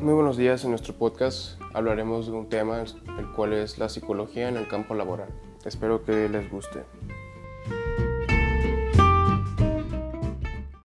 Muy buenos días. En nuestro podcast hablaremos de un tema el cual es la psicología en el campo laboral. Espero que les guste.